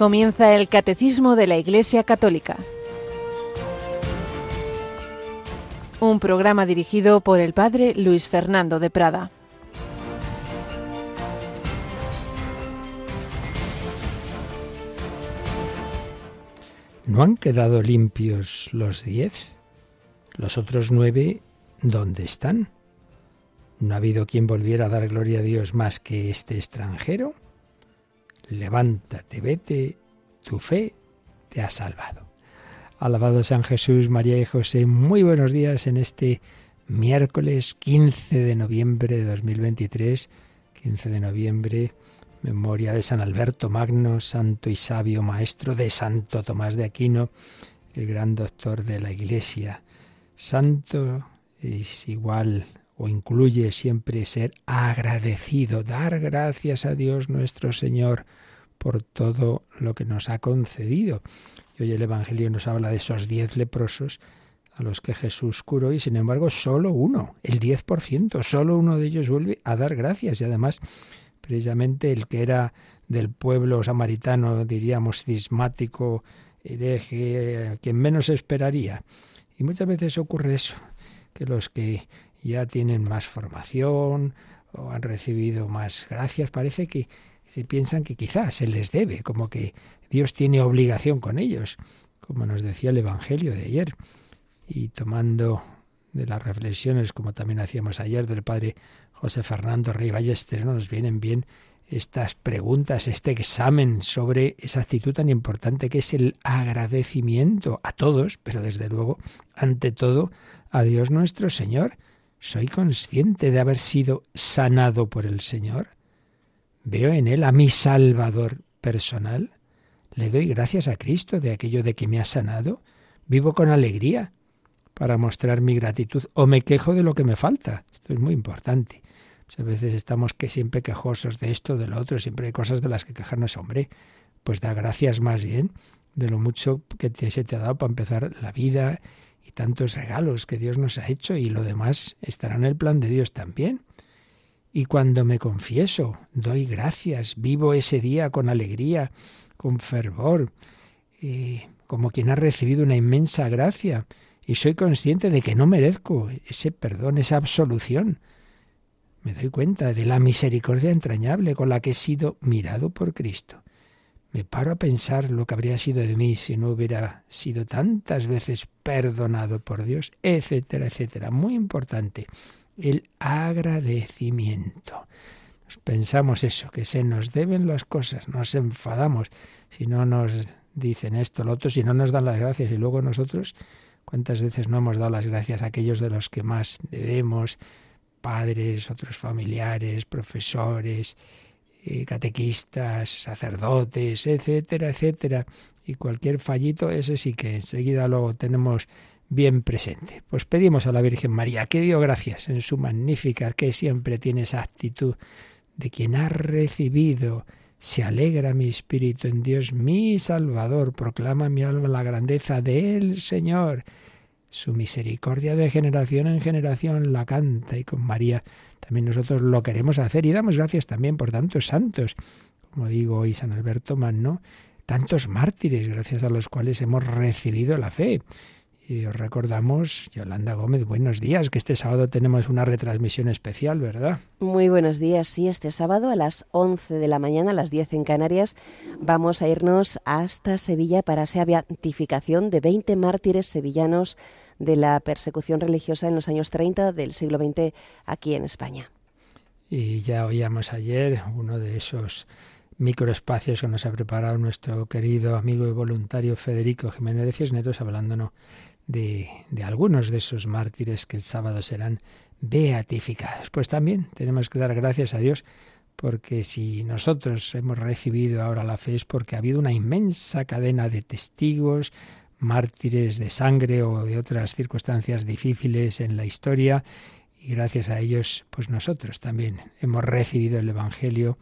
Comienza el Catecismo de la Iglesia Católica. Un programa dirigido por el Padre Luis Fernando de Prada. ¿No han quedado limpios los diez? ¿Los otros nueve dónde están? ¿No ha habido quien volviera a dar gloria a Dios más que este extranjero? Levántate, vete, tu fe te ha salvado. Alabado San Jesús, María y José, muy buenos días en este miércoles 15 de noviembre de 2023, 15 de noviembre, memoria de San Alberto Magno, santo y sabio maestro de Santo Tomás de Aquino, el gran doctor de la Iglesia. Santo es igual o incluye siempre ser agradecido, dar gracias a Dios nuestro Señor por todo lo que nos ha concedido. Y hoy el Evangelio nos habla de esos diez leprosos a los que Jesús curó y sin embargo solo uno, el diez por ciento, solo uno de ellos vuelve a dar gracias y además precisamente el que era del pueblo samaritano, diríamos, cismático, hereje, quien menos esperaría. Y muchas veces ocurre eso, que los que ya tienen más formación o han recibido más gracias, parece que se piensan que quizás se les debe, como que Dios tiene obligación con ellos, como nos decía el Evangelio de ayer. Y tomando de las reflexiones, como también hacíamos ayer, del padre José Fernando Rey Ballester, nos vienen bien estas preguntas, este examen sobre esa actitud tan importante que es el agradecimiento a todos, pero desde luego, ante todo, a Dios nuestro Señor. ¿Soy consciente de haber sido sanado por el Señor? ¿Veo en Él a mi Salvador personal? ¿Le doy gracias a Cristo de aquello de que me ha sanado? ¿Vivo con alegría para mostrar mi gratitud o me quejo de lo que me falta? Esto es muy importante. a veces estamos que siempre quejosos de esto, de lo otro, siempre hay cosas de las que quejarnos, hombre. Pues da gracias más bien de lo mucho que se te ha dado para empezar la vida y tantos regalos que Dios nos ha hecho y lo demás estará en el plan de Dios también. Y cuando me confieso, doy gracias, vivo ese día con alegría, con fervor, como quien ha recibido una inmensa gracia, y soy consciente de que no merezco ese perdón, esa absolución. Me doy cuenta de la misericordia entrañable con la que he sido mirado por Cristo. Me paro a pensar lo que habría sido de mí si no hubiera sido tantas veces perdonado por Dios, etcétera, etcétera. Muy importante, el agradecimiento. Nos pensamos eso, que se nos deben las cosas, nos enfadamos si no nos dicen esto, lo otro, si no nos dan las gracias y luego nosotros, ¿cuántas veces no hemos dado las gracias a aquellos de los que más debemos? Padres, otros familiares, profesores, catequistas, sacerdotes, etcétera, etcétera. Y cualquier fallito, ese sí que enseguida lo tenemos bien presente. Pues pedimos a la Virgen María que dio gracias en su magnífica, que siempre tiene esa actitud de quien ha recibido. Se alegra mi espíritu en Dios mi Salvador, proclama mi alma la grandeza del Señor. Su misericordia de generación en generación la canta y con María también nosotros lo queremos hacer y damos gracias también por tantos santos, como digo hoy San Alberto Magno, tantos mártires gracias a los cuales hemos recibido la fe. Y os recordamos, Yolanda Gómez, buenos días, que este sábado tenemos una retransmisión especial, ¿verdad? Muy buenos días, sí, este sábado a las 11 de la mañana, a las 10 en Canarias, vamos a irnos hasta Sevilla para esa beatificación de 20 mártires sevillanos de la persecución religiosa en los años 30 del siglo XX aquí en España. Y ya oíamos ayer uno de esos microespacios que nos ha preparado nuestro querido amigo y voluntario Federico Jiménez de Cisneros, hablándonos de, de algunos de esos mártires que el sábado serán beatificados. Pues también tenemos que dar gracias a Dios porque si nosotros hemos recibido ahora la fe es porque ha habido una inmensa cadena de testigos, mártires de sangre o de otras circunstancias difíciles en la historia y gracias a ellos pues nosotros también hemos recibido el Evangelio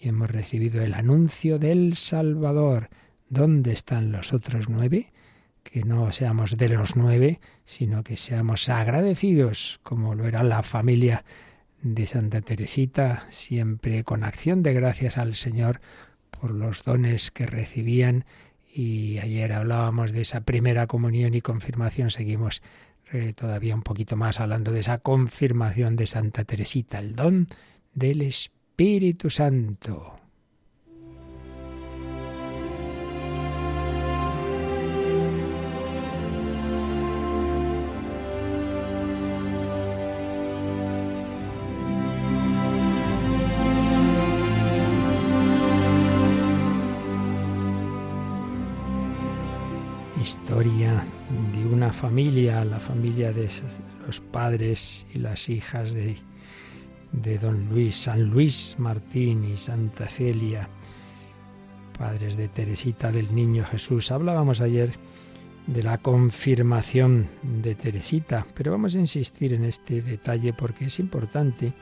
y hemos recibido el anuncio del Salvador. ¿Dónde están los otros nueve? Que no seamos de los nueve, sino que seamos agradecidos, como lo era la familia de Santa Teresita, siempre con acción de gracias al Señor por los dones que recibían y ayer hablábamos de esa primera comunión y confirmación, seguimos eh, todavía un poquito más hablando de esa confirmación de Santa Teresita, el don del Espíritu Santo. Familia, la familia de los padres y las hijas de, de don Luis, San Luis Martín y Santa Celia, padres de Teresita del Niño Jesús. Hablábamos ayer de la confirmación de Teresita, pero vamos a insistir en este detalle porque es importante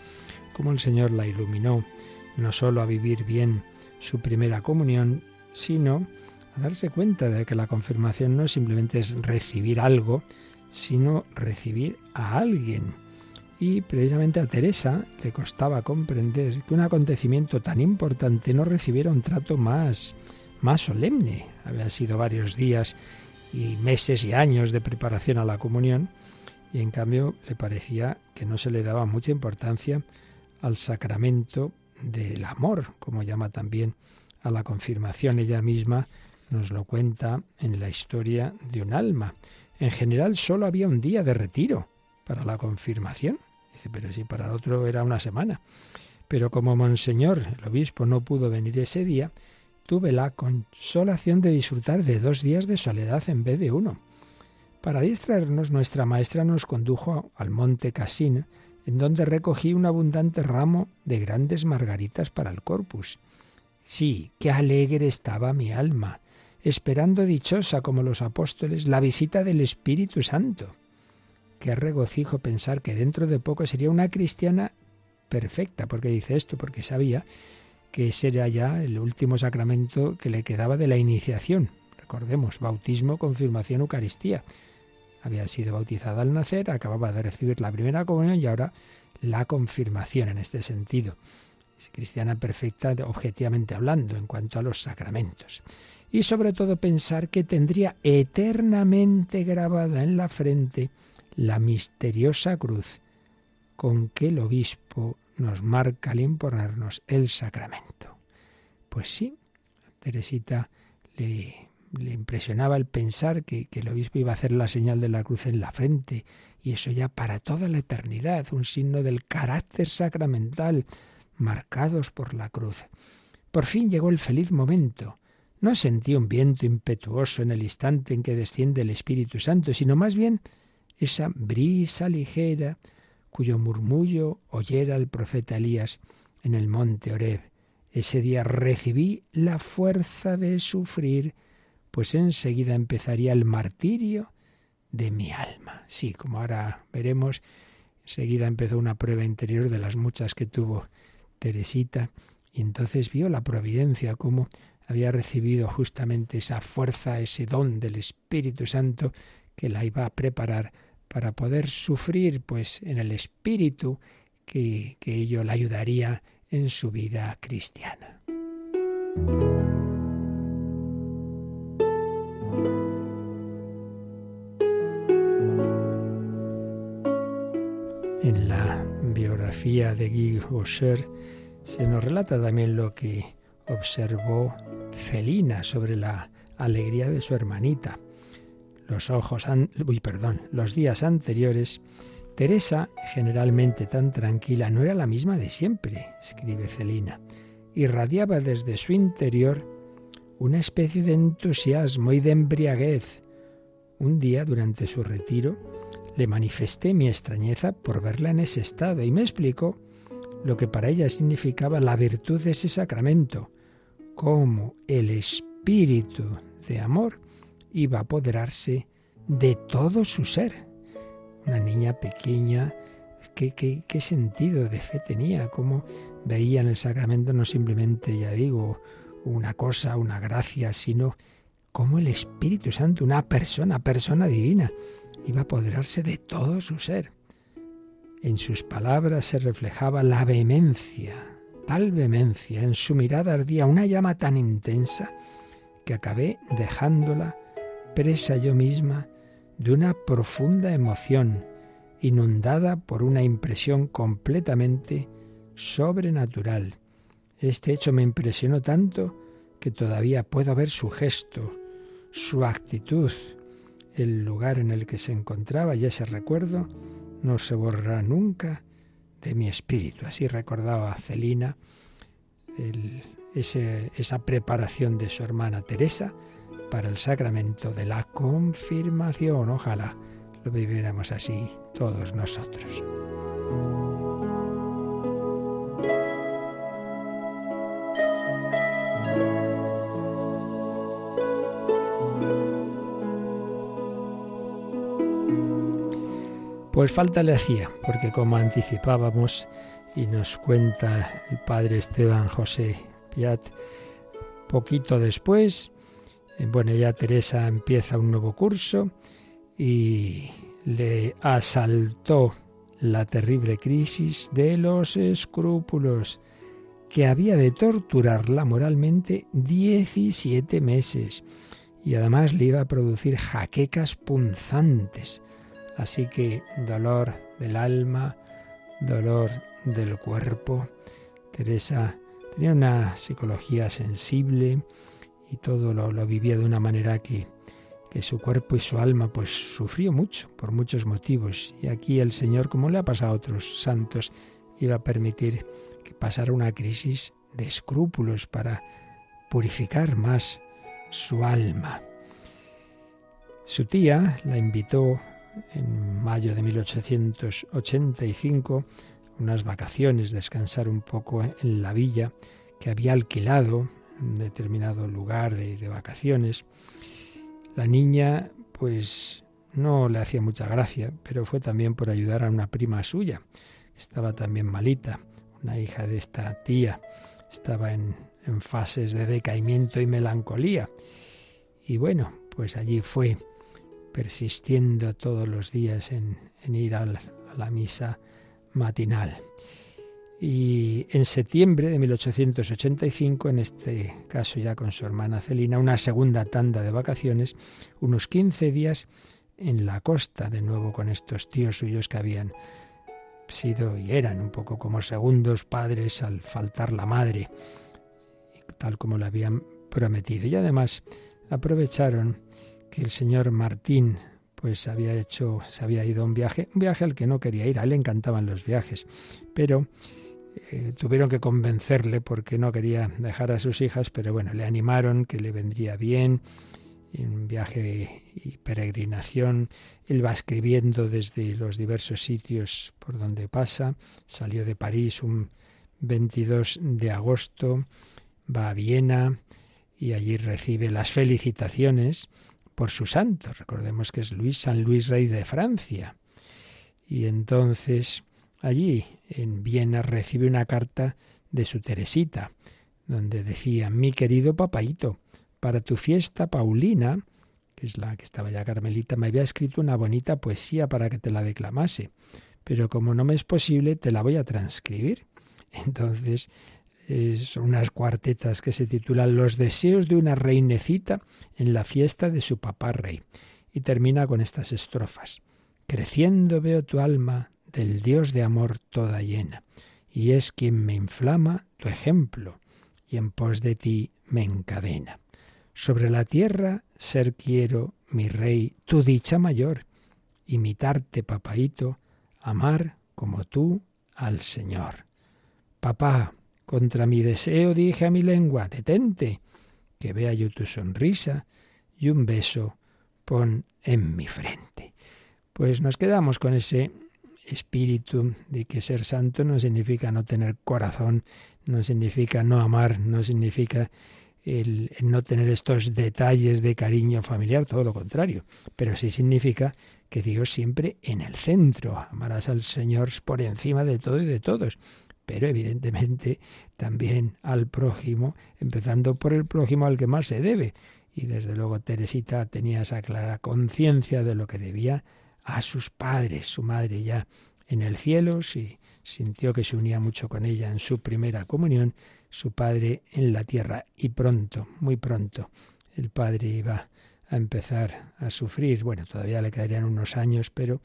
cómo el Señor la iluminó, no solo a vivir bien su primera comunión, sino darse cuenta de que la confirmación no simplemente es recibir algo, sino recibir a alguien. Y precisamente a Teresa le costaba comprender que un acontecimiento tan importante no recibiera un trato más, más solemne. Habían sido varios días y meses y años de preparación a la comunión, y en cambio le parecía que no se le daba mucha importancia al sacramento del amor, como llama también a la confirmación ella misma nos lo cuenta en la historia de un alma. En general solo había un día de retiro para la confirmación. Dice, pero si para el otro era una semana. Pero como Monseñor, el obispo, no pudo venir ese día, tuve la consolación de disfrutar de dos días de soledad en vez de uno. Para distraernos, nuestra maestra nos condujo al monte Cassin, en donde recogí un abundante ramo de grandes margaritas para el corpus. Sí, qué alegre estaba mi alma esperando dichosa como los apóstoles la visita del Espíritu Santo. Qué regocijo pensar que dentro de poco sería una cristiana perfecta. porque dice esto? Porque sabía que ese era ya el último sacramento que le quedaba de la iniciación. Recordemos, bautismo, confirmación, Eucaristía. Había sido bautizada al nacer, acababa de recibir la primera comunión y ahora la confirmación en este sentido. Es cristiana perfecta objetivamente hablando en cuanto a los sacramentos y sobre todo pensar que tendría eternamente grabada en la frente la misteriosa cruz con que el obispo nos marca al imponernos el sacramento. Pues sí, Teresita le, le impresionaba el pensar que, que el obispo iba a hacer la señal de la cruz en la frente, y eso ya para toda la eternidad, un signo del carácter sacramental, marcados por la cruz. Por fin llegó el feliz momento. No sentí un viento impetuoso en el instante en que desciende el Espíritu Santo, sino más bien esa brisa ligera cuyo murmullo oyera el profeta Elías en el monte Oreb. Ese día recibí la fuerza de sufrir, pues enseguida empezaría el martirio de mi alma. Sí, como ahora veremos, enseguida empezó una prueba interior de las muchas que tuvo Teresita, y entonces vio la providencia como había recibido justamente esa fuerza, ese don del Espíritu Santo que la iba a preparar para poder sufrir pues en el Espíritu que, que ello la ayudaría en su vida cristiana. En la biografía de Guy Rocher se nos relata también lo que observó Celina sobre la alegría de su hermanita. Los ojos, uy, perdón, los días anteriores, Teresa, generalmente tan tranquila, no era la misma de siempre, escribe Celina. Irradiaba desde su interior una especie de entusiasmo y de embriaguez. Un día, durante su retiro, le manifesté mi extrañeza por verla en ese estado y me explicó lo que para ella significaba la virtud de ese sacramento, cómo el espíritu de amor iba a apoderarse de todo su ser. Una niña pequeña, ¿qué, qué, sentido de fe tenía? Cómo veía en el sacramento no simplemente, ya digo, una cosa, una gracia, sino cómo el Espíritu Santo, una persona, persona divina, iba a apoderarse de todo su ser. En sus palabras se reflejaba la vehemencia tal vehemencia, en su mirada ardía una llama tan intensa, que acabé dejándola presa yo misma de una profunda emoción, inundada por una impresión completamente sobrenatural. Este hecho me impresionó tanto que todavía puedo ver su gesto, su actitud, el lugar en el que se encontraba y ese recuerdo no se borrará nunca de mi espíritu. Así recordaba Celina esa preparación de su hermana Teresa para el sacramento de la confirmación. Ojalá lo viviéramos así todos nosotros. Pues falta le hacía, porque como anticipábamos y nos cuenta el padre Esteban José Piat, poquito después, eh, bueno, ya Teresa empieza un nuevo curso y le asaltó la terrible crisis de los escrúpulos que había de torturarla moralmente 17 meses y además le iba a producir jaquecas punzantes. Así que dolor del alma, dolor del cuerpo. Teresa tenía una psicología sensible y todo lo, vivía de una manera que, que su cuerpo y su alma pues sufrió mucho por muchos motivos. Y aquí el Señor, como le ha pasado a otros santos, iba a permitir que pasara una crisis de escrúpulos para purificar más su alma. Su tía la invitó en mayo de 1885 unas vacaciones, descansar un poco en la villa que había alquilado un determinado lugar de, vacaciones. La niña, pues, no le hacía mucha gracia, pero fue también por ayudar a una prima suya, que estaba también malita, una hija de esta tía. Estaba en, en fases de decaimiento y melancolía. Y bueno, pues allí fue persistiendo todos los días en, ir a la misa matinal. Y en septiembre de 1885, en este caso ya con su hermana Celina, una segunda tanda de vacaciones, unos 15 días en la costa, de nuevo con estos tíos suyos que habían sido y eran un poco como segundos padres al faltar la madre, tal como lo habían prometido. Y además aprovecharon que el señor Martín pues había hecho, se había ido a un viaje, un viaje al que no quería ir, a él le encantaban los viajes, pero eh, tuvieron que convencerle porque no quería dejar a sus hijas, pero bueno, le animaron que le vendría bien en viaje y peregrinación. Él va escribiendo desde los diversos sitios por donde pasa. Salió de París un 22 de agosto, va a Viena y allí recibe las felicitaciones por su santo. Recordemos que es Luis San Luis, rey de Francia. Y entonces allí en Viena recibe una carta de su Teresita, donde decía, mi querido papaito, para tu fiesta Paulina, que es la que estaba ya Carmelita, me había escrito una bonita poesía para que te la declamase, pero como no me es posible, te la voy a transcribir. Entonces, son unas cuartetas que se titulan Los deseos de una reinecita en la fiesta de su papá rey. Y termina con estas estrofas. Creciendo veo tu alma del Dios de amor toda llena, y es quien me inflama tu ejemplo, y en pos de ti me encadena. Sobre la tierra ser quiero, mi rey, tu dicha mayor, imitarte, papaito, amar como tú al Señor. Papá, contra mi deseo dije a mi lengua, detente, que vea yo tu sonrisa y un beso pon en mi frente. Pues nos quedamos con ese espíritu de que ser santo no significa no tener corazón, no significa no amar, no significa el, no tener estos detalles de cariño familiar, todo lo contrario, pero sí significa que Dios siempre en el centro, amarás al Señor por encima de todo y de todos, pero evidentemente también al prójimo, empezando por el prójimo al que más se debe. Y desde luego Teresita tenía esa clara conciencia de lo que debía a sus padres, su madre ya en el cielo, si sintió que se unía mucho con ella en su primera comunión, su padre en la tierra. Y pronto, muy pronto, el padre iba a empezar a sufrir. Bueno, todavía le quedarían unos años, pero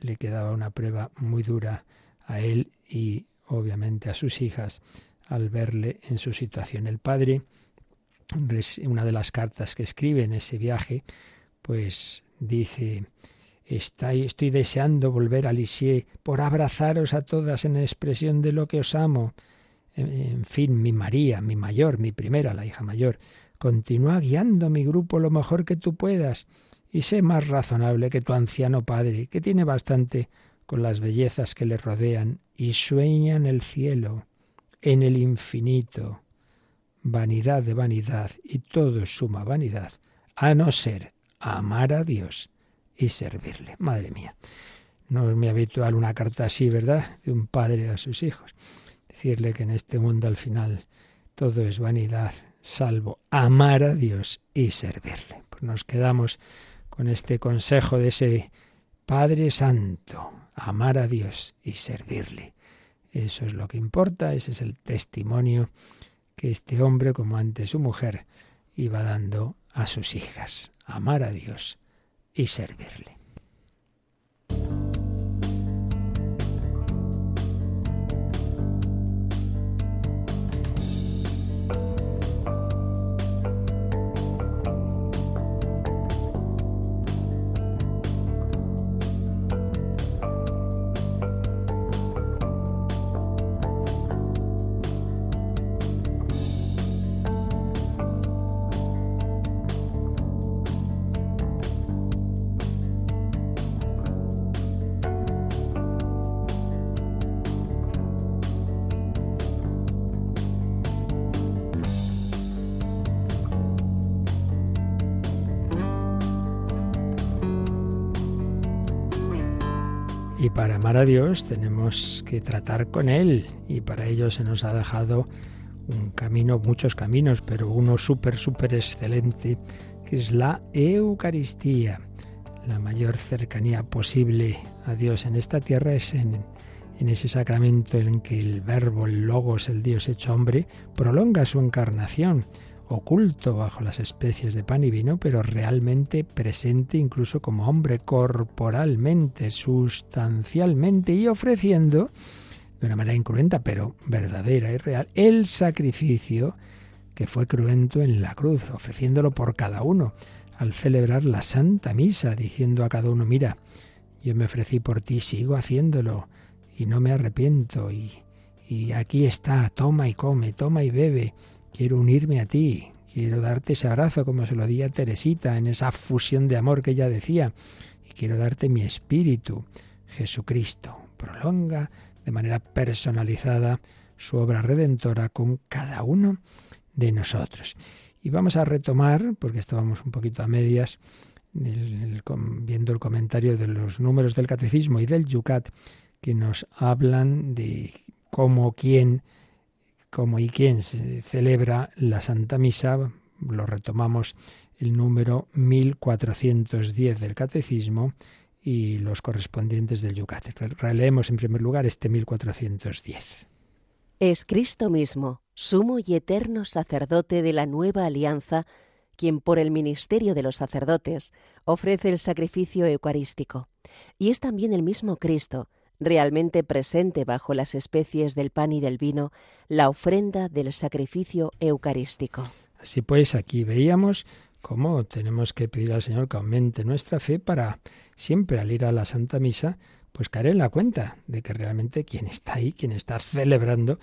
le quedaba una prueba muy dura a él y obviamente a sus hijas al verle en su situación. El padre, una de las cartas que escribe en ese viaje, pues dice, estoy deseando volver a Lisieux por abrazaros a todas en expresión de lo que os amo. En fin, mi María, mi mayor, mi primera, la hija mayor, continúa guiando mi grupo lo mejor que tú puedas y sé más razonable que tu anciano padre, que tiene bastante con las bellezas que le rodean y sueña en el cielo, en el infinito. Vanidad de vanidad y todo es suma vanidad, a no ser amar a Dios y servirle. Madre mía, no es muy habitual una carta así, ¿verdad? De un padre a sus hijos. Decirle que en este mundo al final todo es vanidad, salvo amar a Dios y servirle. Pues nos quedamos con este consejo de ese Padre Santo, amar a Dios y servirle. Eso es lo que importa, ese es el testimonio que este hombre, como antes su mujer, iba dando a sus hijas, amar a Dios y servirle. A Dios tenemos que tratar con Él y para ello se nos ha dejado un camino, muchos caminos, pero uno súper, súper excelente, que es la Eucaristía. La mayor cercanía posible a Dios en esta tierra es en, en ese sacramento en que el verbo, el logos, el Dios hecho hombre, prolonga su encarnación oculto bajo las especies de pan y vino, pero realmente presente incluso como hombre corporalmente, sustancialmente y ofreciendo, de una manera incruenta, pero verdadera y real, el sacrificio que fue cruento en la cruz, ofreciéndolo por cada uno, al celebrar la Santa Misa, diciendo a cada uno, mira, yo me ofrecí por ti, sigo haciéndolo, y no me arrepiento, y, y aquí está, toma y come, toma y bebe, Quiero unirme a ti, quiero darte ese abrazo como se lo di a Teresita en esa fusión de amor que ella decía, y quiero darte mi espíritu, Jesucristo. Prolonga de manera personalizada su obra redentora con cada uno de nosotros. Y vamos a retomar, porque estábamos un poquito a medias, viendo el comentario de los números del catecismo y del Yucat, que nos hablan de cómo, quién, cómo y quién se celebra la Santa Misa, lo retomamos el número 1410 del Catecismo y los correspondientes del Yucat. Releemos en primer lugar este 1410. Es Cristo mismo, sumo y eterno sacerdote de la nueva alianza, quien por el ministerio de los sacerdotes ofrece el sacrificio eucarístico. Y es también el mismo Cristo, realmente presente bajo las especies del pan y del vino, la ofrenda del sacrificio eucarístico. Así pues, aquí veíamos cómo tenemos que pedir al Señor que aumente nuestra fe para siempre al ir a la Santa Misa, pues caer en la cuenta de que realmente quien está ahí, quien está celebrando,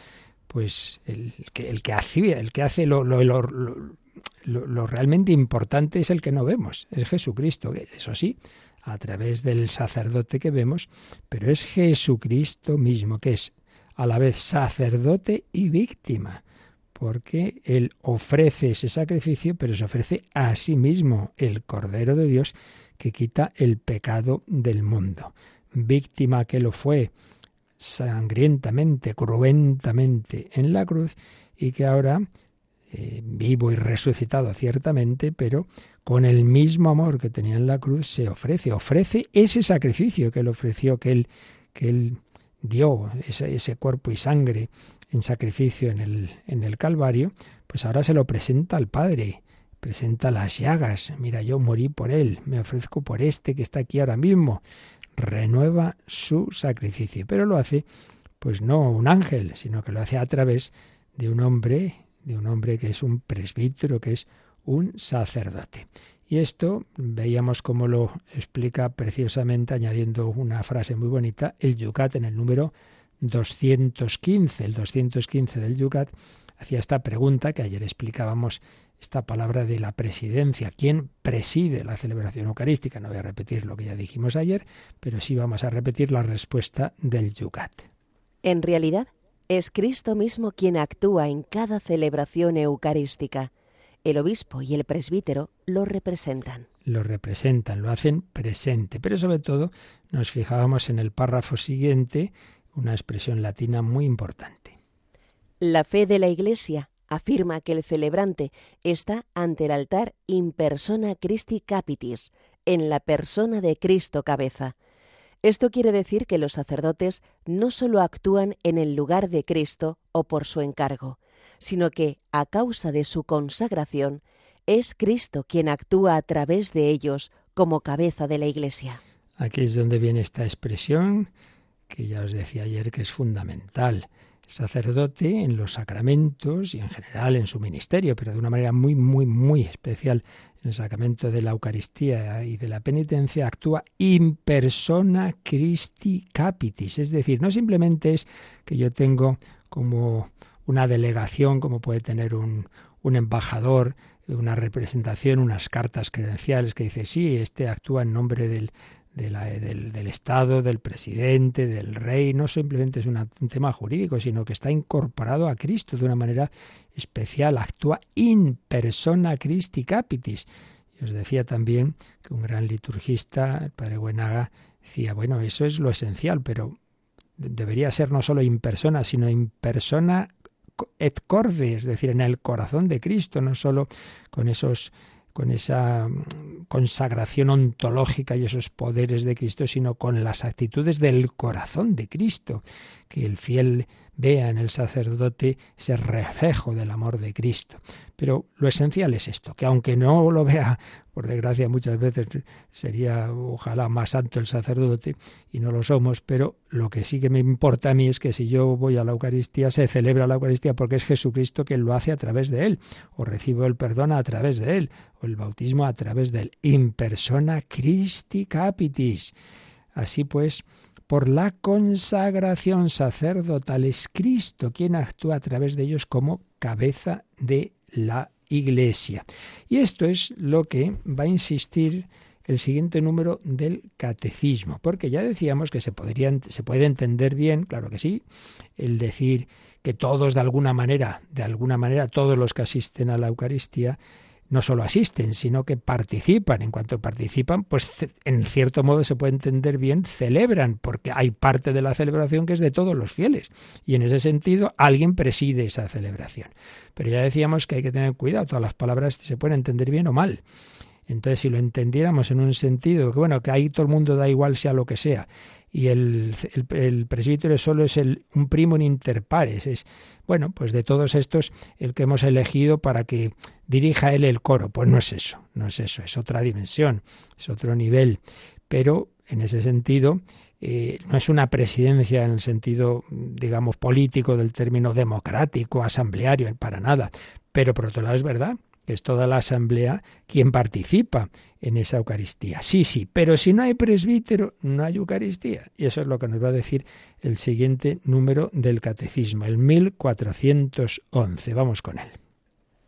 pues el que, hace, lo, lo realmente importante es el que no vemos, es Jesucristo. Eso sí, a través del sacerdote que vemos, pero es Jesucristo mismo, que es a la vez sacerdote y víctima, porque Él ofrece ese sacrificio, pero se ofrece a sí mismo, el Cordero de Dios, que quita el pecado del mundo. Víctima que lo fue sangrientamente, cruentamente en la cruz, y que ahora, eh, vivo y resucitado ciertamente, pero con el mismo amor que tenía en la cruz, se ofrece, ofrece ese sacrificio que él ofreció, que él, que él dio ese, ese cuerpo y sangre en sacrificio en el, en el Calvario, pues ahora se lo presenta al Padre, presenta las llagas, mira, yo morí por él, me ofrezco por este que está aquí ahora mismo, renueva su sacrificio, pero lo hace pues no un ángel, sino que lo hace a través de un hombre, de un hombre que es un presbítero, que es un sacerdote. Y esto veíamos cómo lo explica preciosamente añadiendo una frase muy bonita, el Yucat en el número 215. El 215 del Yucat hacía esta pregunta que ayer explicábamos esta palabra de la presidencia. ¿Quién preside la celebración eucarística? No voy a repetir lo que ya dijimos ayer, pero sí vamos a repetir la respuesta del Yucat. En realidad, es Cristo mismo quien actúa en cada celebración eucarística. El obispo y el presbítero lo representan. Lo representan, lo hacen presente. Pero sobre todo nos fijábamos en el párrafo siguiente, una expresión latina muy importante. La fe de la Iglesia afirma que el celebrante está ante el altar in persona Christi Capitis, en la persona de Cristo cabeza. Esto quiere decir que los sacerdotes no solo actúan en el lugar de Cristo o por su encargo, sino que, a causa de su consagración, es Cristo quien actúa a través de ellos como cabeza de la Iglesia. Aquí es donde viene esta expresión que ya os decía ayer que es fundamental. Sacerdote en los sacramentos y en general en su ministerio, pero de una manera muy, muy, muy especial en el sacramento de la Eucaristía y de la penitencia, actúa in persona Christi capitis. Es decir, no simplemente es que yo tengo como una delegación, como puede tener un, un embajador, una representación, unas cartas credenciales que dice, sí, este actúa en nombre del, del, del, Estado, del presidente, del rey, no simplemente es un tema jurídico, sino que está incorporado a Cristo de una manera especial, actúa in persona Christi capitis. Y os decía también que un gran liturgista, el padre Buenaga, decía, bueno, eso es lo esencial, pero debería ser no solo in persona, sino in persona et corde, es decir, en el corazón de Cristo, no solo con esos con esa mm, consagración ontológica y esos poderes de Cristo, sino con las actitudes del corazón de Cristo, que el fiel vea en el sacerdote ese reflejo del amor de Cristo. Pero lo esencial es esto, que aunque no lo vea, por desgracia muchas veces sería ojalá más santo el sacerdote y no lo somos, pero lo que sí que me importa a mí es que si yo voy a la Eucaristía, se celebra la Eucaristía porque es Jesucristo quien lo hace a través de él, o recibo el perdón a través de él, o el bautismo a través de él. In persona Christi capitis. Así pues, por la consagración sacerdotal. Es Cristo quien actúa a través de ellos como cabeza de la Iglesia. Y esto es lo que va a insistir el siguiente número del catecismo, porque ya decíamos que se, se puede entender bien, claro que sí, el decir que todos de alguna manera, de alguna manera todos los que asisten a la Eucaristía, no solo asisten, sino que participan. En cuanto participan, pues en cierto modo se puede entender bien, celebran, porque hay parte de la celebración que es de todos los fieles. Y en ese sentido, alguien preside esa celebración. Pero ya decíamos que hay que tener cuidado, todas las palabras se pueden entender bien o mal. Entonces, si lo entendiéramos en un sentido, que bueno, que ahí todo el mundo da igual sea lo que sea, y el, el, presbítero solo es el, un primo en interpares. Es, bueno, pues de todos estos, el que hemos elegido para que dirija él el coro. Pues no es eso, no es eso, es otra dimensión, es otro nivel. Pero en ese sentido, eh, no es una presidencia en el sentido, digamos, político del término democrático, asambleario, para nada. Pero por otro lado es verdad que es toda la asamblea quien participa en esa Eucaristía. Sí, sí, pero si no hay presbítero, no hay Eucaristía. Y eso es lo que nos va a decir el siguiente número del Catecismo, el 1411. Vamos con él.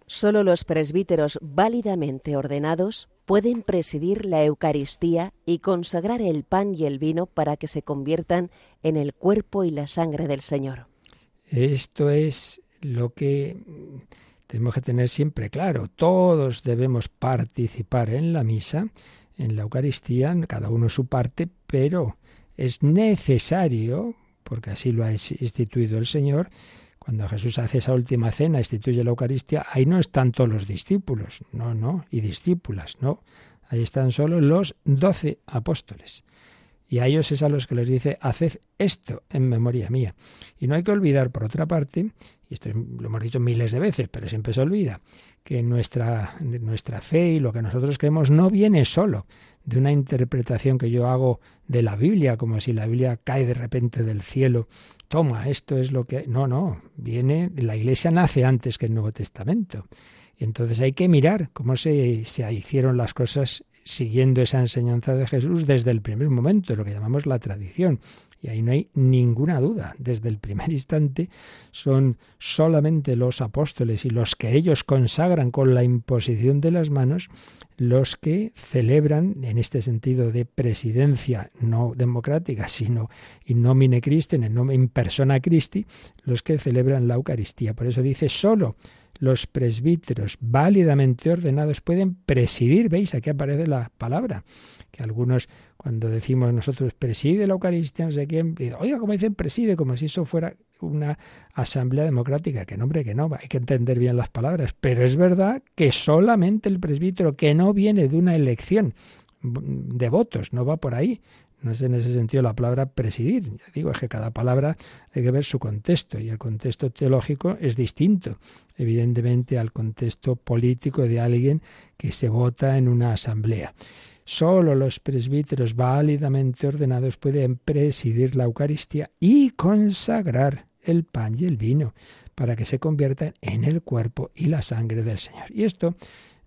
Solo los presbíteros válidamente ordenados pueden presidir la Eucaristía y consagrar el pan y el vino para que se conviertan en el cuerpo y la sangre del Señor. Esto es lo que tenemos que tener siempre claro, todos debemos participar en la misa, en la Eucaristía, cada uno su parte, pero es necesario, porque así lo ha instituido el Señor, cuando Jesús hace esa última cena, instituye la Eucaristía, ahí no están todos los discípulos, no, no, y discípulas, no, ahí están solo los doce apóstoles. Y a ellos es a los que les dice, haced esto en memoria mía. Y no hay que olvidar, por otra parte, y esto lo hemos dicho miles de veces, pero siempre se olvida, que nuestra, nuestra fe y lo que nosotros creemos no viene solo de una interpretación que yo hago de la Biblia, como si la Biblia cae de repente del cielo. Toma, esto es lo que... No, no, viene, la Iglesia nace antes que el Nuevo Testamento. Y entonces hay que mirar cómo se, se hicieron las cosas siguiendo esa enseñanza de Jesús desde el primer momento, lo que llamamos la tradición. Y ahí no hay ninguna duda. Desde el primer instante son solamente los apóstoles y los que ellos consagran con la imposición de las manos los que celebran, en este sentido de presidencia no democrática, sino in nomine Christi, en, persona Christi, los que celebran la Eucaristía. Por eso dice solo los presbíteros válidamente ordenados pueden presidir, veis, aquí aparece la palabra, que algunos cuando decimos nosotros preside la Eucaristía, no sé quién, oiga, como dicen preside, como si eso fuera una asamblea democrática, que nombre que no, hay que entender bien las palabras, pero es verdad que solamente el presbítero que no viene de una elección de votos, no va por ahí, no es en ese sentido la palabra presidir. Ya digo, es que cada palabra hay que ver su contexto y el contexto teológico es distinto, evidentemente, al contexto político de alguien que se vota en una asamblea. Solo los presbíteros válidamente ordenados pueden presidir la Eucaristía y consagrar el pan y el vino para que se conviertan en el cuerpo y la sangre del Señor. Y esto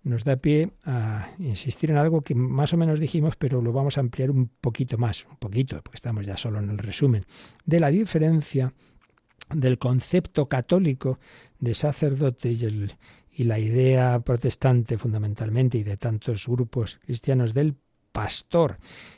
nos da pie a insistir en algo que más o menos dijimos, pero lo vamos a ampliar un poquito más, un poquito, porque estamos ya solo en el resumen, de la diferencia del concepto católico de sacerdote y, el, y la idea protestante fundamentalmente y de tantos grupos cristianos del pastor.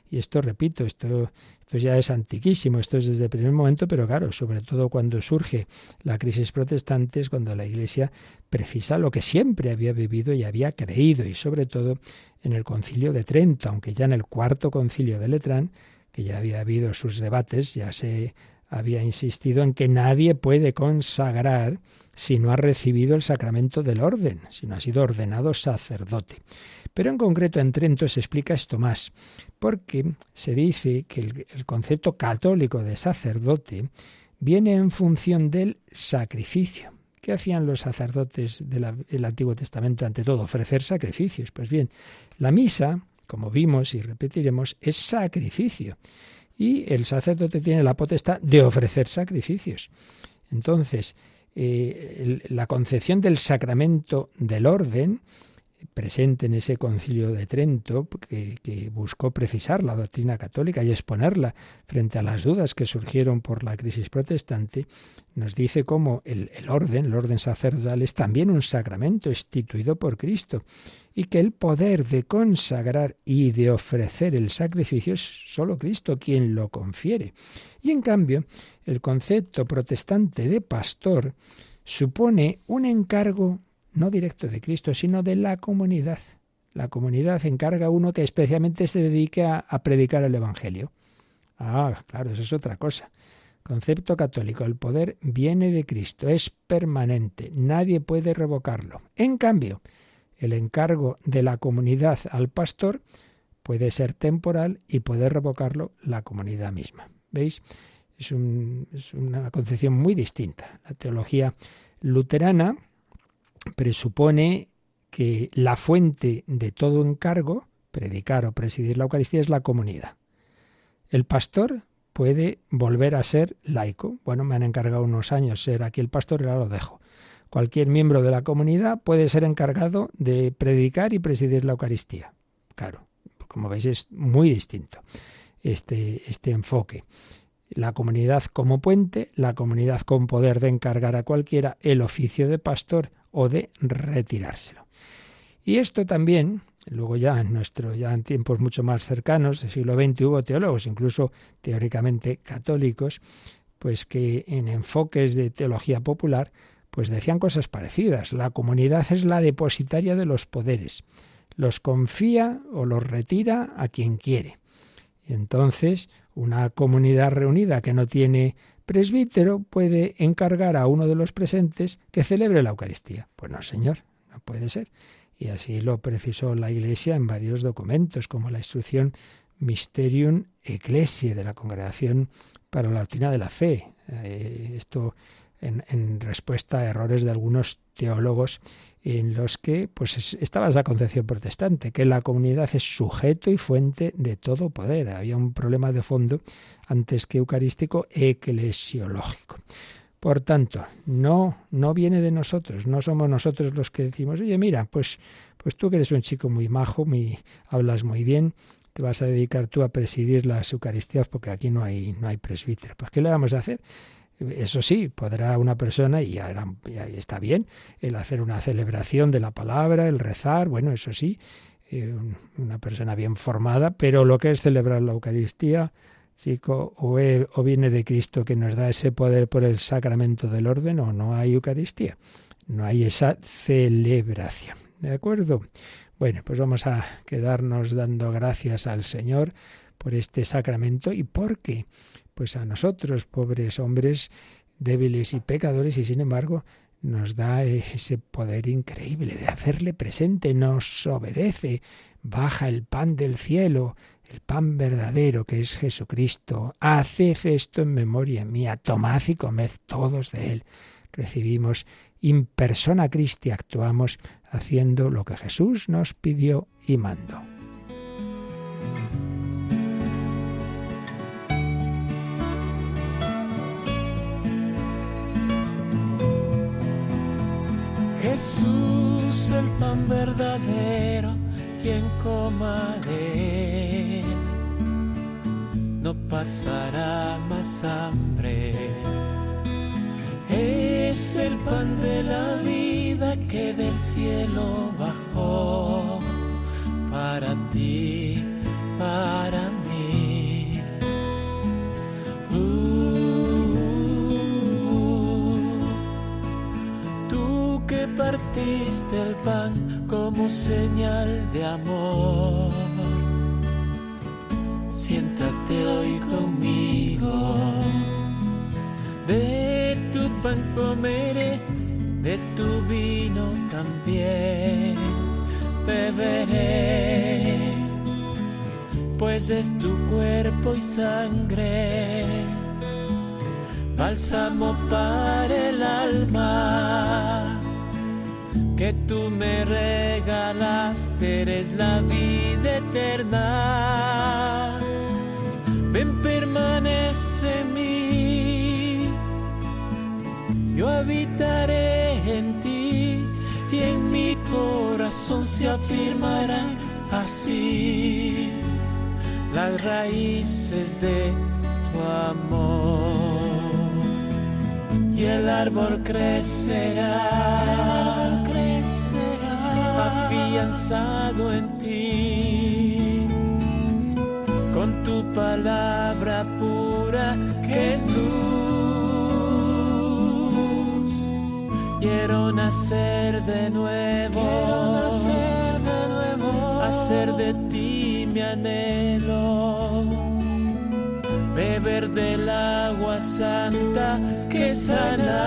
Y esto, repito, esto esto ya es antiquísimo, esto es desde el primer momento, pero claro, sobre todo cuando surge la crisis protestante es cuando la Iglesia precisa lo que siempre había vivido y había creído, y sobre todo en el concilio de Trento, aunque ya en el cuarto concilio de Letrán, que ya había habido sus debates, ya se había insistido en que nadie puede consagrar si no ha recibido el sacramento del orden, si no ha sido ordenado sacerdote. Pero en concreto en Trento se explica esto más, porque se dice que el, concepto católico de sacerdote viene en función del sacrificio. ¿Qué hacían los sacerdotes del Antiguo Testamento ante todo? Ofrecer sacrificios. Pues bien, la misa, como vimos y repetiremos, es sacrificio. Y el sacerdote tiene la potestad de ofrecer sacrificios. Entonces, eh, la concepción del sacramento del orden presente en ese concilio de Trento, que, buscó precisar la doctrina católica y exponerla frente a las dudas que surgieron por la crisis protestante, nos dice cómo el, el orden, el orden sacerdotal, es también un sacramento instituido por Cristo y que el poder de consagrar y de ofrecer el sacrificio es solo Cristo quien lo confiere. Y en cambio, el concepto protestante de pastor supone un encargo no directo de Cristo, sino de la comunidad. La comunidad encarga a uno que especialmente se dedique a, predicar el Evangelio. Ah, claro, eso es otra cosa. Concepto católico, el poder viene de Cristo, es permanente, nadie puede revocarlo. En cambio, el encargo de la comunidad al pastor puede ser temporal y puede revocarlo la comunidad misma. ¿Veis? Es, una concepción muy distinta. La teología luterana presupone que la fuente de todo encargo, predicar o presidir la Eucaristía, es la comunidad. El pastor puede volver a ser laico. Bueno, me han encargado unos años ser aquí el pastor y ahora lo dejo. Cualquier miembro de la comunidad puede ser encargado de predicar y presidir la Eucaristía. Claro, como veis es muy distinto este, este enfoque. La comunidad como puente, la comunidad con poder de encargar a cualquiera el oficio de pastor o de retirárselo. Y esto también, luego ya en nuestro, ya en tiempos mucho más cercanos, del siglo XX, hubo teólogos, incluso teóricamente católicos, pues que en enfoques de teología popular, pues decían cosas parecidas. La comunidad es la depositaria de los poderes. Los confía o los retira a quien quiere. Entonces, una comunidad reunida que no tiene presbítero puede encargar a uno de los presentes que celebre la Eucaristía. Pues no, señor, no puede ser. Y así lo precisó la Iglesia en varios documentos, como la instrucción Mysterium Ecclesiae de la Congregación para la Doctrina de la Fe. Eh, esto en, en, respuesta a errores de algunos teólogos en los que pues estaba esa concepción protestante, que la comunidad es sujeto y fuente de todo poder. Había un problema de fondo antes que eucarístico eclesiológico. Por tanto, no, no viene de nosotros, no somos nosotros los que decimos, oye, mira, pues, pues tú que eres un chico muy majo, muy, hablas muy bien, te vas a dedicar tú a presidir las Eucaristías porque aquí no hay, no hay presbítero. Pues ¿qué le vamos a hacer? Eso sí, podrá una persona, y ya, está bien, el hacer una celebración de la palabra, el rezar, bueno, eso sí, eh, una persona bien formada, pero lo que es celebrar la Eucaristía, chico, o, viene de Cristo que nos da ese poder por el sacramento del orden, o no hay Eucaristía, no hay esa celebración. ¿De acuerdo? Bueno, pues vamos a quedarnos dando gracias al Señor por este sacramento y porque pues a nosotros, pobres hombres débiles y pecadores, y sin embargo nos da ese poder increíble de hacerle presente, nos obedece, baja el pan del cielo, el pan verdadero que es Jesucristo. Haced esto en memoria mía, tomad y comed todos de él. Recibimos in persona Christi, actuamos haciendo lo que Jesús nos pidió y mandó. Pan verdadero, quien coma de él, no pasará más hambre. Es el pan de la vida que del cielo bajó para ti, para mí partiste el pan como señal de amor. Siéntate hoy conmigo, de tu pan comeré, de tu vino también beberé, pues es tu cuerpo y sangre bálsamo para el alma que tú me regalaste, eres la vida eterna. Ven, permanece en mí, yo habitaré en ti y en mi corazón se afirmarán así. Las raíces de tu amor y el árbol crecerá, afianzado en ti, con tu palabra pura que es luz. Quiero nacer de nuevo, quiero nacer de nuevo, hacer de ti mi anhelo beber del agua santa que sana.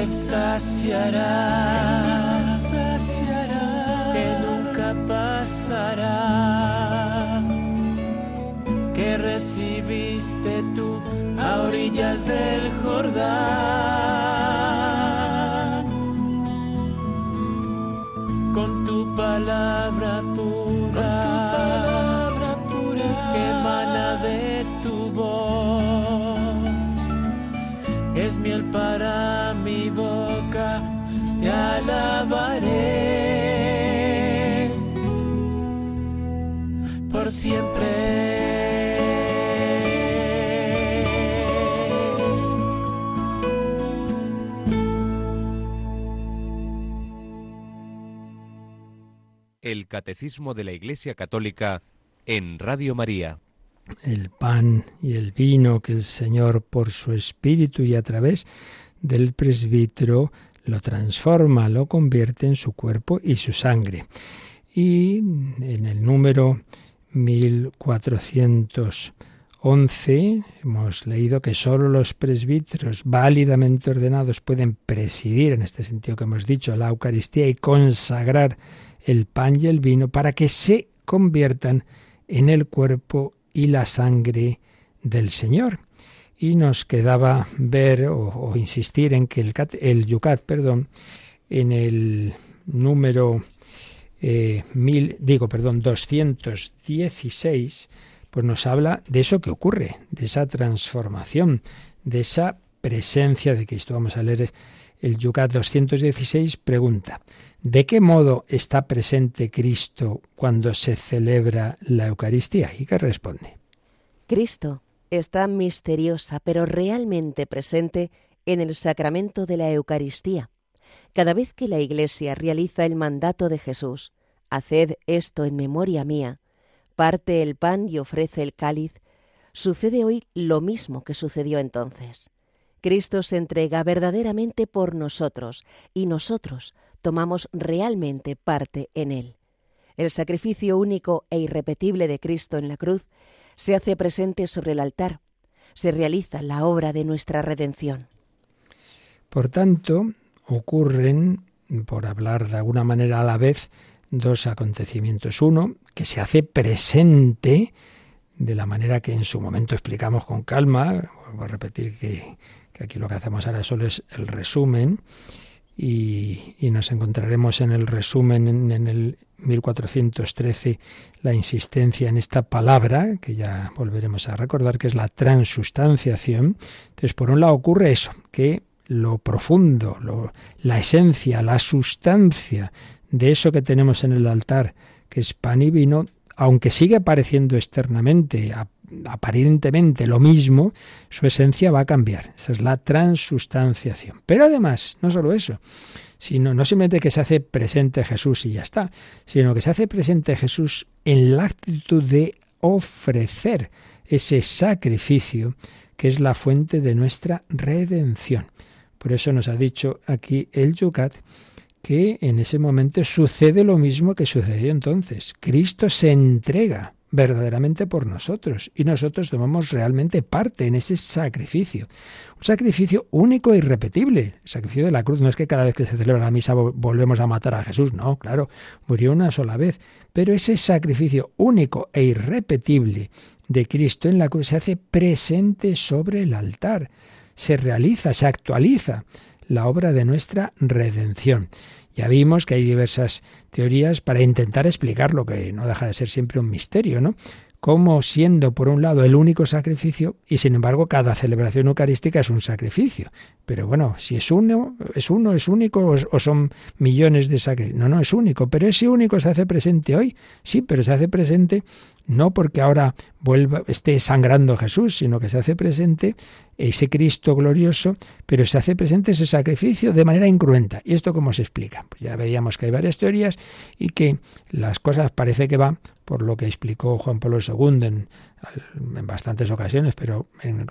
Que mi sed saciará pasará, que recibiste tú a orillas del Jordán, Catecismo de la Iglesia Católica en Radio María. El pan y el vino que el Señor por su Espíritu y a través del presbítero lo transforma, lo convierte en su cuerpo y su sangre. Y en el número 1411 hemos leído que sólo los presbíteros válidamente ordenados pueden presidir, en este sentido que hemos dicho, la Eucaristía y consagrar el pan y el vino para que se conviertan en el cuerpo y la sangre del Señor. Y nos quedaba ver o, insistir en que el, Yucat, perdón, en el número eh, mil, digo, perdón, 216, pues nos habla de eso que ocurre, de esa transformación, de esa presencia de Cristo. Vamos a leer el Yucat 216, pregunta, ¿de qué modo está presente Cristo cuando se celebra la Eucaristía? ¿Y qué responde? Cristo está misteriosa, pero realmente presente en el sacramento de la Eucaristía cada vez que la Iglesia realiza el mandato de Jesús, Haced esto en memoria mía, parte el pan y ofrece el cáliz, sucede hoy lo mismo que sucedió entonces. Cristo se entrega verdaderamente por nosotros y nosotros tomamos realmente parte en Él. El sacrificio único e irrepetible de Cristo en la cruz se hace presente sobre el altar, se realiza la obra de nuestra redención. Por tanto, ocurren, por hablar de alguna manera a la vez, dos acontecimientos. Uno, que se hace presente de la manera que en su momento explicamos con calma. Voy a repetir que, aquí lo que hacemos ahora solo es el resumen. Y, nos encontraremos en el resumen en, el 1413 la insistencia en esta palabra, que ya volveremos a recordar, que es la transustanciación. Entonces, por un lado ocurre eso, que lo profundo, la esencia, la sustancia de eso que tenemos en el altar, que es pan y vino, aunque sigue apareciendo externamente, aparentemente lo mismo, su esencia va a cambiar. Esa es la transustanciación. Pero además, no solo eso, sino no simplemente que se hace presente Jesús y ya está, sino que se hace presente Jesús en la actitud de ofrecer ese sacrificio que es la fuente de nuestra redención. Por eso nos ha dicho aquí el Yucat que en ese momento sucede lo mismo que sucedió entonces. Cristo se entrega verdaderamente por nosotros y nosotros tomamos realmente parte en ese sacrificio. Un sacrificio único e irrepetible. El sacrificio de la cruz no es que cada vez que se celebra la misa volvemos a matar a Jesús, no, claro, murió una sola vez. Pero ese sacrificio único e irrepetible de Cristo en la cruz se hace presente sobre el altar se realiza, se actualiza la obra de nuestra redención. Ya vimos que hay diversas teorías para intentar explicar lo que no deja de ser siempre un misterio, ¿no? como siendo por un lado el único sacrificio y sin embargo cada celebración eucarística es un sacrificio. Pero bueno, si es uno, es uno, es único o, son millones de sacrificios. No, no, es único, pero ese único se hace presente hoy. Sí, pero se hace presente no porque ahora vuelva, esté sangrando Jesús, sino que se hace presente ese Cristo glorioso, pero se hace presente ese sacrificio de manera incruenta. ¿Y esto cómo se explica? Pues ya veíamos que hay varias teorías y que las cosas parece que van por lo que explicó Juan Pablo II en, en bastantes ocasiones, pero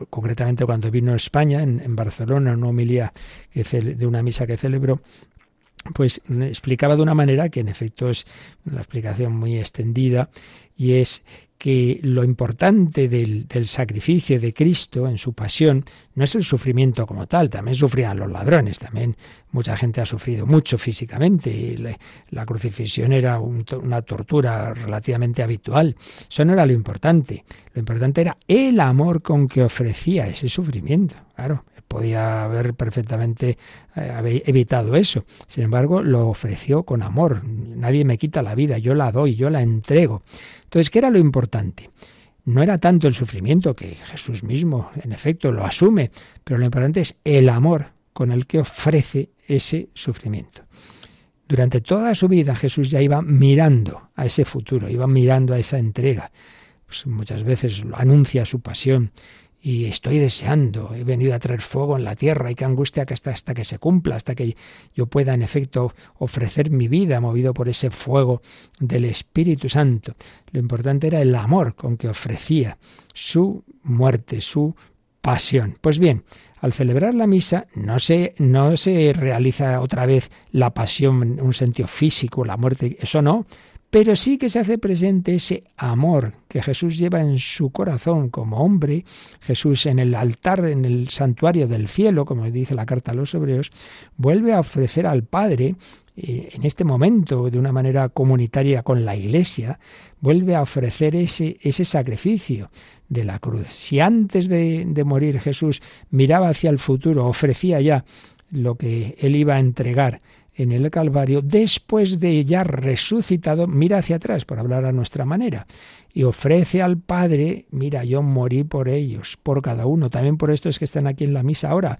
concretamente cuando vino a España, en, Barcelona, en una homilía de una misa que celebró, pues explicaba de una manera que en efecto es una explicación muy extendida y es que lo importante del, sacrificio de Cristo en su pasión no es el sufrimiento como tal, también sufrían los ladrones, también mucha gente ha sufrido mucho físicamente, y la crucifixión era una tortura relativamente habitual, eso no era lo importante, lo importante era el amor con que ofrecía ese sufrimiento, claro, podía haber perfectamente eh, evitado eso. Sin embargo, lo ofreció con amor. Nadie me quita la vida, yo la doy, yo la entrego. Entonces, ¿qué era lo importante? No era tanto el sufrimiento, que Jesús mismo, en efecto, lo asume, pero lo importante es el amor con el que ofrece ese sufrimiento. Durante toda su vida Jesús ya iba mirando a ese futuro, iba mirando a esa entrega. Pues muchas veces anuncia su pasión y estoy deseando, he venido a traer fuego en la tierra y qué angustia que hasta, hasta que se cumpla, hasta que yo pueda en efecto ofrecer mi vida movido por ese fuego del Espíritu Santo. Lo importante era el amor con que ofrecía su muerte, su pasión. Pues bien, al celebrar la misa no se, no se realiza otra vez la pasión en un sentido físico, la muerte, eso no, pero sí que se hace presente ese amor que Jesús lleva en su corazón como hombre, Jesús en el altar, en el santuario del cielo, como dice la carta a los hebreos, vuelve a ofrecer al Padre eh, en este momento, de una manera comunitaria con la Iglesia, vuelve a ofrecer ese, ese sacrificio de la cruz. Si antes de, de morir Jesús miraba hacia el futuro, ofrecía ya lo que él iba a entregar en el Calvario, después de ya resucitado, mira hacia atrás, por hablar a nuestra manera, y ofrece al Padre, mira, yo morí por ellos, por cada uno, también por estos que están aquí en la misa ahora,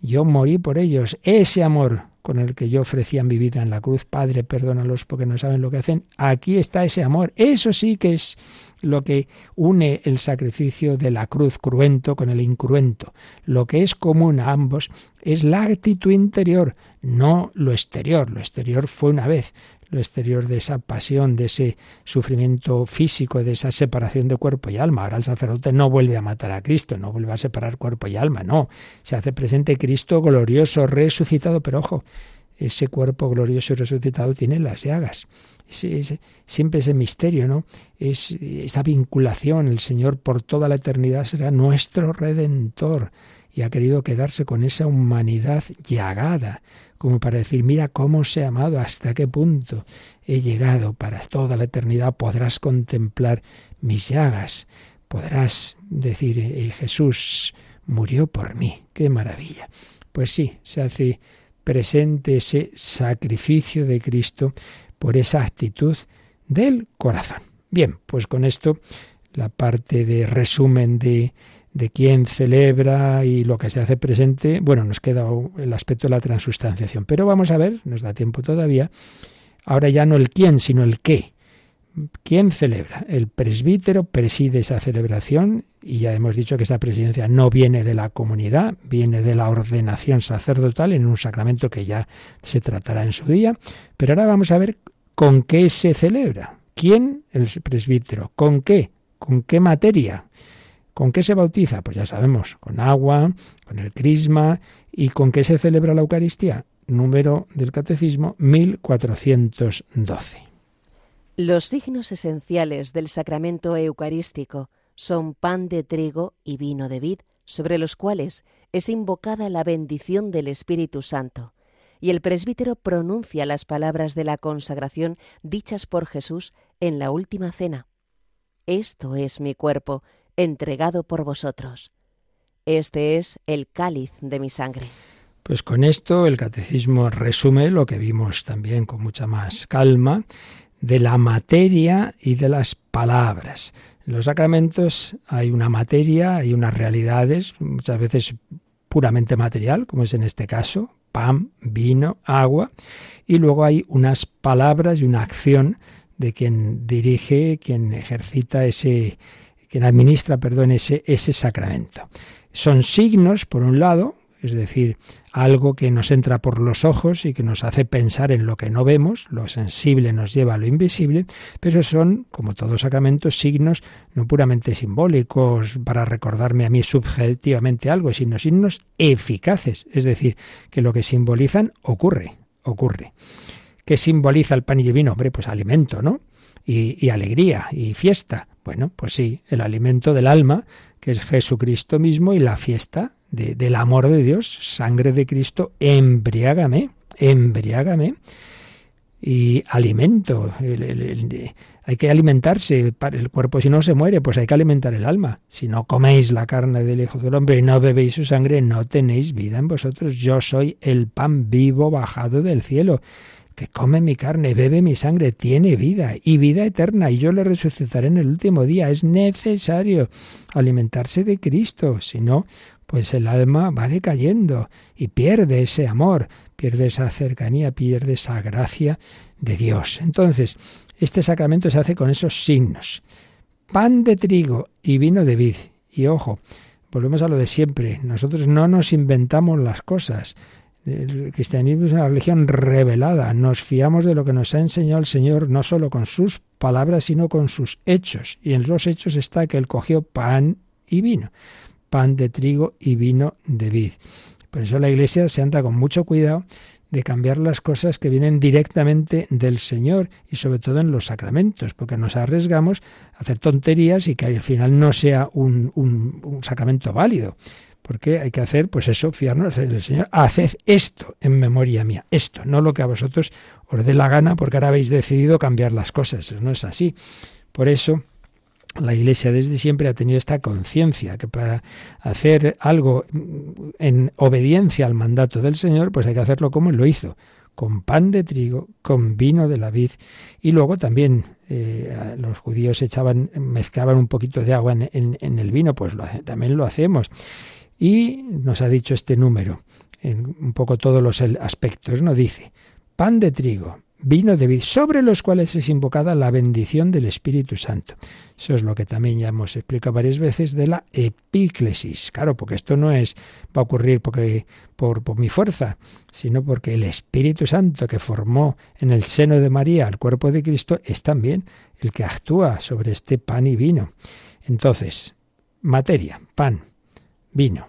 yo morí por ellos, ese amor con el que yo ofrecía mi vida en la cruz, Padre, perdónalos porque no saben lo que hacen, aquí está ese amor, eso sí que es lo que une el sacrificio de la cruz cruento con el incruento. Lo que es común a ambos es la actitud interior, no lo exterior. Lo exterior fue una vez, lo exterior de esa pasión, de ese sufrimiento físico, de esa separación de cuerpo y alma. Ahora el sacerdote no vuelve a matar a Cristo, no vuelve a separar cuerpo y alma, no. Se hace presente Cristo glorioso, resucitado, pero ojo, ese cuerpo glorioso y resucitado tiene las llagas siempre ese misterio, ¿no? Es esa vinculación, el Señor por toda la eternidad será nuestro redentor y ha querido quedarse con esa humanidad llagada, como para decir, mira cómo se ha amado, hasta qué punto he llegado, para toda la eternidad podrás contemplar mis llagas, podrás decir, eh, Jesús murió por mí, qué maravilla. Pues sí, se hace presente ese sacrificio de Cristo por esa actitud del corazón. Bien, pues con esto la parte de resumen de, de quién celebra y lo que se hace presente, bueno, nos queda el aspecto de la transustanciación. Pero vamos a ver, nos da tiempo todavía, ahora ya no el quién, sino el qué. ¿Quién celebra? El presbítero preside esa celebración y ya hemos dicho que esa presidencia no viene de la comunidad, viene de la ordenación sacerdotal en un sacramento que ya se tratará en su día. Pero ahora vamos a ver ¿Con qué se celebra? ¿Quién? El presbítero. ¿Con qué? ¿Con qué materia? ¿Con qué se bautiza? Pues ya sabemos, con agua, con el crisma. ¿Y con qué se celebra la Eucaristía? Número del Catecismo 1412. Los signos esenciales del sacramento eucarístico son pan de trigo y vino de vid, sobre los cuales es invocada la bendición del Espíritu Santo y el presbítero pronuncia las palabras de la consagración dichas por Jesús en la última cena. Esto es mi cuerpo, entregado por vosotros. Este es el cáliz de mi sangre. Pues con esto el catecismo resume lo que vimos también con mucha más calma de la materia y de las palabras. En los sacramentos hay una materia, hay unas realidades, muchas veces puramente material, como es en este caso, pan, vino, agua, y luego hay unas palabras y una acción de quien dirige, quien ejercita ese, quien administra, perdón, ese, ese sacramento. Son signos, por un lado, es decir, algo que nos entra por los ojos y que nos hace pensar en lo que no vemos, lo sensible nos lleva a lo invisible, pero son, como todos sacramentos, signos no puramente simbólicos para recordarme a mí subjetivamente algo, sino signos eficaces, es decir, que lo que simbolizan ocurre, ocurre. ¿Qué simboliza el pan y el vino? Hombre, pues alimento, ¿no? Y alegría y fiesta. Bueno, pues sí, el alimento del alma, que es Jesucristo mismo, y la fiesta del amor de Dios, sangre de Cristo, embriágame, embriágame. Y alimento, hay que alimentarse, para el cuerpo si no se muere, pues hay que alimentar el alma. Si no coméis la carne del Hijo del Hombre y no bebéis su sangre, no tenéis vida en vosotros. Yo soy el pan vivo bajado del cielo que come mi carne, bebe mi sangre, tiene vida y vida eterna, y yo le resucitaré en el último día. Es necesario alimentarse de Cristo, si no, pues el alma va decayendo y pierde ese amor, pierde esa cercanía, pierde esa gracia de Dios. Entonces, este sacramento se hace con esos signos. Pan de trigo y vino de vid. Y ojo, volvemos a lo de siempre. Nosotros no nos inventamos las cosas. El cristianismo es una religión revelada. Nos fiamos de lo que nos ha enseñado el Señor, no solo con sus palabras, sino con sus hechos. Y en los hechos está que Él cogió pan y vino pan de trigo y vino de vid. Por eso la Iglesia se anda con mucho cuidado de cambiar las cosas que vienen directamente del Señor y sobre todo en los sacramentos, porque nos arriesgamos a hacer tonterías y que al final no sea un, un, sacramento válido. Porque hay que hacer, pues eso, fiarnos en el Señor. Haced esto en memoria mía, esto, no lo que a vosotros os dé la gana, porque ahora habéis decidido cambiar las cosas. No es así. Por eso, la Iglesia desde siempre ha tenido esta conciencia que para hacer algo en obediencia al mandato del Señor, pues hay que hacerlo como Él lo hizo, con pan de trigo, con vino de la vid, y luego también eh, los judíos echaban, mezclaban un poquito de agua en, el vino, pues también lo hacemos. Y nos ha dicho este número, en un poco todos los aspectos, ¿no? Dice, pan de trigo, vino de vid, sobre los cuales es invocada la bendición del Espíritu Santo. Eso es lo que también ya hemos explicado varias veces de la epíclesis. Claro, porque esto no es va a ocurrir porque por, por mi fuerza, sino porque el Espíritu Santo que formó en el seno de María el cuerpo de Cristo es también el que actúa sobre este pan y vino. Entonces, materia, pan, vino.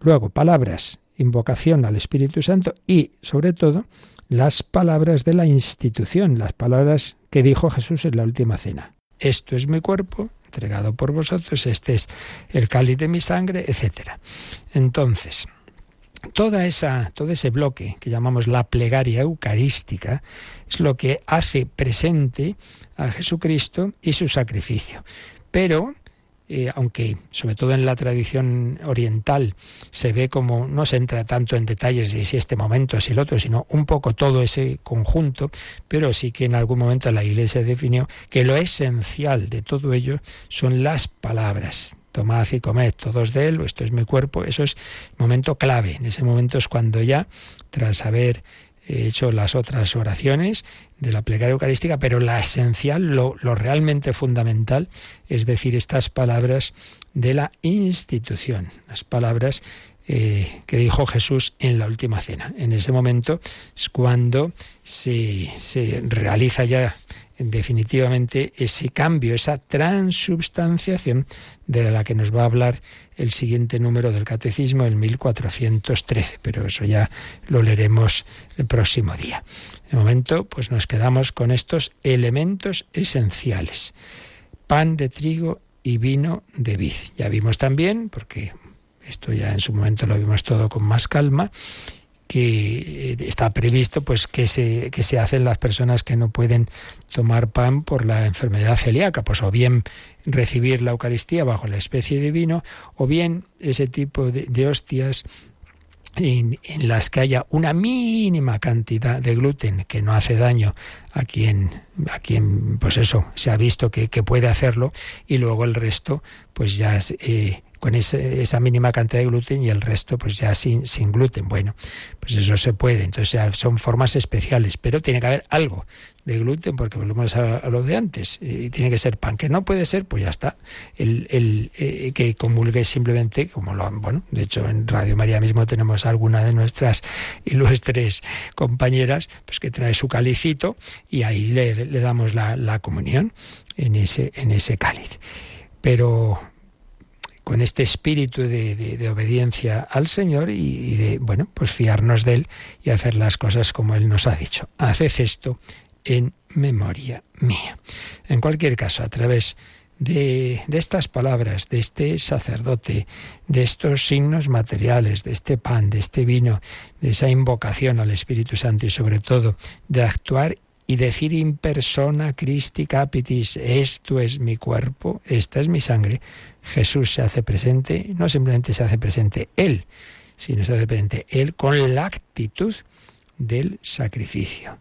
Luego, palabras, invocación al Espíritu Santo y, sobre todo, las palabras de la institución, las palabras que dijo Jesús en la última cena. Esto es mi cuerpo, entregado por vosotros, este es el cáliz de mi sangre, etc. Entonces, toda esa, todo ese bloque que llamamos la plegaria eucarística es lo que hace presente a Jesucristo y su sacrificio. Pero eh, aunque sobre todo en la tradición oriental se ve como no se entra tanto en detalles de si este momento es el otro, sino un poco todo ese conjunto, pero sí que en algún momento la Iglesia definió que lo esencial de todo ello son las palabras. Tomad y comed todos de él, esto es mi cuerpo, eso es momento clave. En ese momento es cuando ya, tras haber hecho las otras oraciones de la plegaria eucarística, pero la esencial, lo, realmente fundamental, es decir, estas palabras de la institución, las palabras eh, que dijo Jesús en la última cena. En ese momento es cuando se, se realiza ya definitivamente ese cambio, esa transubstanciación de la que nos va a hablar el siguiente número del Catecismo, el 1413, pero eso ya lo leeremos el próximo día. De momento, pues nos quedamos con estos elementos esenciales. Pan de trigo y vino de vid. Ya vimos también, porque esto ya en su momento lo vimos todo con más calma, que está previsto pues que se, que se hacen las personas que no pueden tomar pan por la enfermedad celíaca, pues o bien recibir la Eucaristía bajo la especie de vino, o bien ese tipo de, hostias en, las que haya una mínima cantidad de gluten que no hace daño a quien, a quien pues eso, se ha visto que, puede hacerlo, y luego el resto, pues ya es, eh, con esa mínima cantidad de gluten y el resto pues ya sin, sin gluten. Bueno, pues eso se puede, entonces son formas especiales, pero tiene que haber algo de gluten porque volvemos a, lo de antes, y tiene que ser pan, que no puede ser, pues ya está, el, el eh, que comulgue simplemente, como lo bueno, de hecho en Radio María mismo tenemos alguna de nuestras ilustres compañeras, pues que trae su calicito y ahí le, le damos la, la comunión en ese, en ese cáliz. Pero con este espíritu de, obediencia al Señor y, de, bueno, pues fiarnos de Él y hacer las cosas como Él nos ha dicho. Haced esto en memoria mía. En cualquier caso, a través de, de, estas palabras, de este sacerdote, de estos signos materiales, de este pan, de este vino, de esa invocación al Espíritu Santo y sobre todo de actuar y decir in persona Christi capitis, esto es mi cuerpo, esta es mi sangre, Jesús se hace presente, no simplemente se hace presente Él, sino se hace presente Él con la actitud del sacrificio.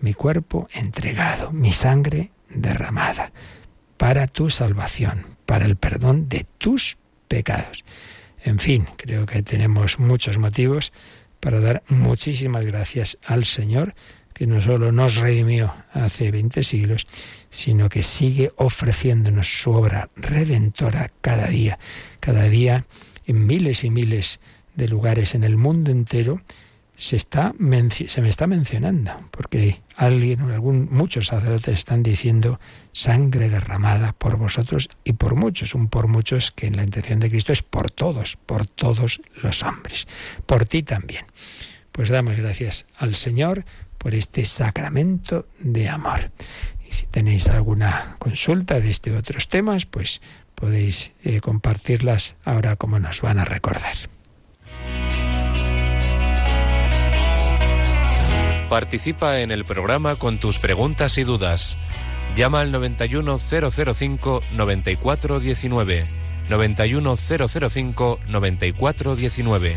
Mi cuerpo entregado, mi sangre derramada, para tu salvación, para el perdón de tus pecados. En fin, creo que tenemos muchos motivos para dar muchísimas gracias al Señor, que no solo nos redimió hace 20 siglos, sino que sigue ofreciéndonos su obra redentora cada día, cada día en miles y miles de lugares en el mundo entero, se, está, se me está mencionando, porque alguien, algún, muchos sacerdotes están diciendo sangre derramada por vosotros y por muchos, un por muchos que en la intención de Cristo es por todos, por todos los hombres, por ti también. Pues damos gracias al Señor por este sacramento de amor. Y si tenéis alguna consulta de este otros temas, pues podéis eh, compartirlas ahora como nos van a recordar. Participa en el programa con tus preguntas y dudas. Llama al 91005-9419. 91005-9419.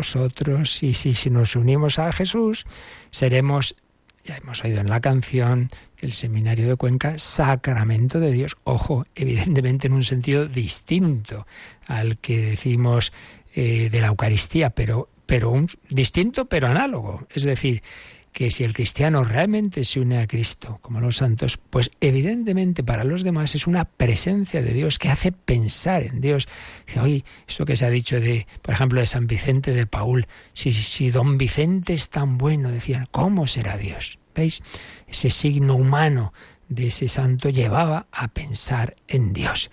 vosotros y si, si nos unimos a Jesús, seremos, ya hemos oído en la canción del Seminario de Cuenca, sacramento de Dios. Ojo, evidentemente en un sentido distinto al que decimos eh, de la Eucaristía, pero, pero un, distinto pero análogo. Es decir, que si el cristiano realmente se une a Cristo, como los santos, pues evidentemente para los demás es una presencia de Dios que hace pensar en Dios. Dice, oye, esto que se ha dicho de, por ejemplo, de San Vicente de Paul, si, si don Vicente es tan bueno, decían, ¿cómo será Dios? ¿Veis? Ese signo humano de ese santo llevaba a pensar en Dios.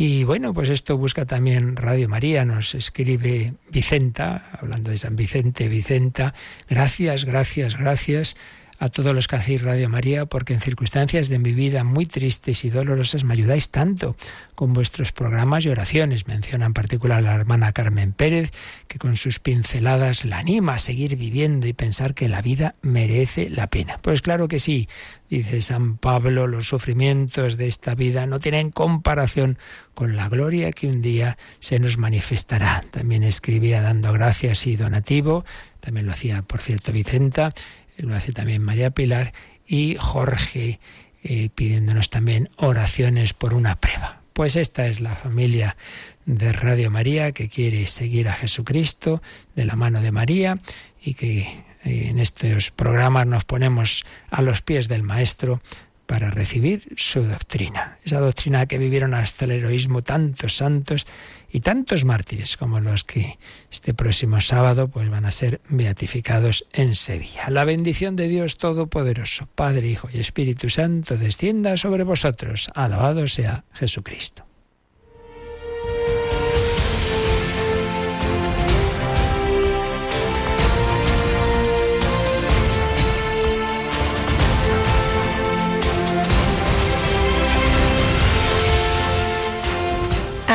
Y bueno, pues esto busca también Radio María, nos escribe Vicenta, hablando de San Vicente, Vicenta, gracias, gracias, gracias a todos los que hacéis Radio María, porque en circunstancias de mi vida muy tristes y dolorosas me ayudáis tanto con vuestros programas y oraciones. Menciona en particular a la hermana Carmen Pérez, que con sus pinceladas la anima a seguir viviendo y pensar que la vida merece la pena. Pues claro que sí, dice San Pablo, los sufrimientos de esta vida no tienen comparación con la gloria que un día se nos manifestará. También escribía dando gracias y donativo, también lo hacía, por cierto, Vicenta, lo hace también María Pilar y Jorge eh, pidiéndonos también oraciones por una prueba. Pues esta es la familia de Radio María que quiere seguir a Jesucristo de la mano de María y que eh, en estos programas nos ponemos a los pies del Maestro para recibir su doctrina. Esa doctrina que vivieron hasta el heroísmo tantos santos y tantos mártires como los que este próximo sábado pues van a ser beatificados en Sevilla. La bendición de Dios Todopoderoso, Padre, Hijo y Espíritu Santo, descienda sobre vosotros. Alabado sea Jesucristo.